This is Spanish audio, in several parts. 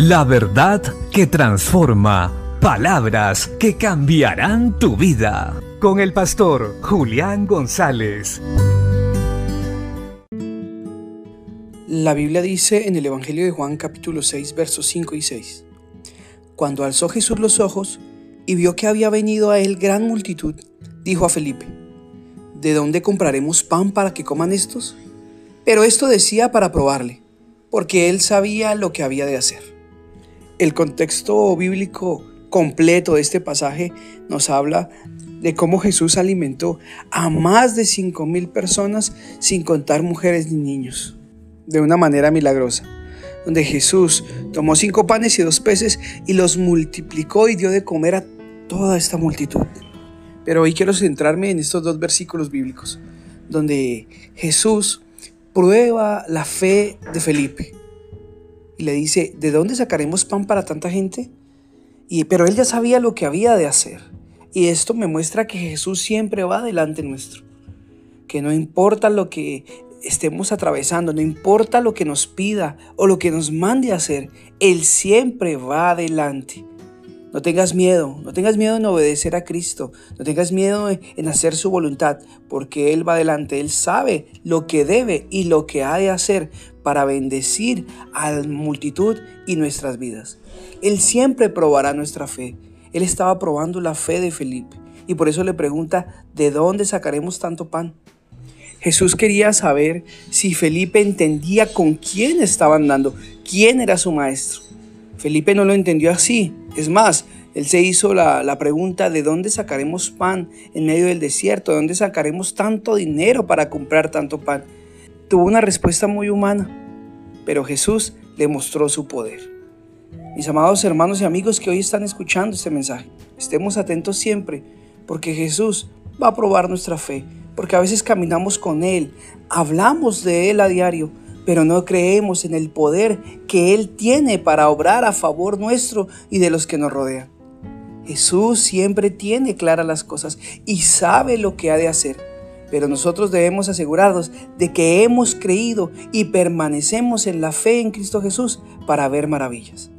La verdad que transforma. Palabras que cambiarán tu vida. Con el pastor Julián González. La Biblia dice en el Evangelio de Juan capítulo 6 versos 5 y 6. Cuando alzó Jesús los ojos y vio que había venido a él gran multitud, dijo a Felipe, ¿de dónde compraremos pan para que coman estos? Pero esto decía para probarle, porque él sabía lo que había de hacer. El contexto bíblico completo de este pasaje nos habla de cómo Jesús alimentó a más de cinco mil personas sin contar mujeres ni niños, de una manera milagrosa, donde Jesús tomó cinco panes y dos peces y los multiplicó y dio de comer a toda esta multitud. Pero hoy quiero centrarme en estos dos versículos bíblicos, donde Jesús prueba la fe de Felipe y le dice, ¿de dónde sacaremos pan para tanta gente? Y, pero él ya sabía lo que había de hacer. Y esto me muestra que Jesús siempre va delante nuestro. Que no importa lo que estemos atravesando, no importa lo que nos pida o lo que nos mande a hacer, Él siempre va adelante. No tengas miedo, no tengas miedo en obedecer a Cristo, no tengas miedo en hacer su voluntad, porque Él va adelante, Él sabe lo que debe y lo que ha de hacer para bendecir a la multitud y nuestras vidas. Él siempre probará nuestra fe. Él estaba probando la fe de Felipe y por eso le pregunta, ¿de dónde sacaremos tanto pan? Jesús quería saber si Felipe entendía con quién estaba andando, quién era su maestro. Felipe no lo entendió así. Es más, él se hizo la, la, pregunta de dónde sacaremos pan en medio del desierto, de dónde sacaremos tanto dinero para comprar tanto pan. Tuvo una respuesta muy humana, pero Jesús le mostró su poder. Mis amados hermanos y amigos que hoy están escuchando este mensaje, estemos atentos siempre, porque Jesús va a probar nuestra fe, porque a veces caminamos con Él, hablamos de Él a diario, pero no creemos en el poder que Él tiene para obrar a favor nuestro y de los que nos rodean. Jesús siempre tiene claras las cosas y sabe lo que ha de hacer, pero nosotros debemos asegurarnos de que hemos creído y permanecemos en la fe en Cristo Jesús para ver maravillas.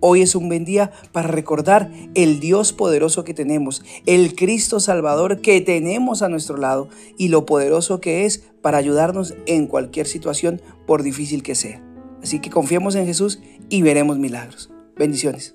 Hoy es un buen día para recordar el Dios poderoso que tenemos, el Cristo Salvador que tenemos a nuestro lado y lo poderoso que es para ayudarnos en cualquier situación por difícil que sea. Así que confiemos en Jesús y veremos milagros. Bendiciones.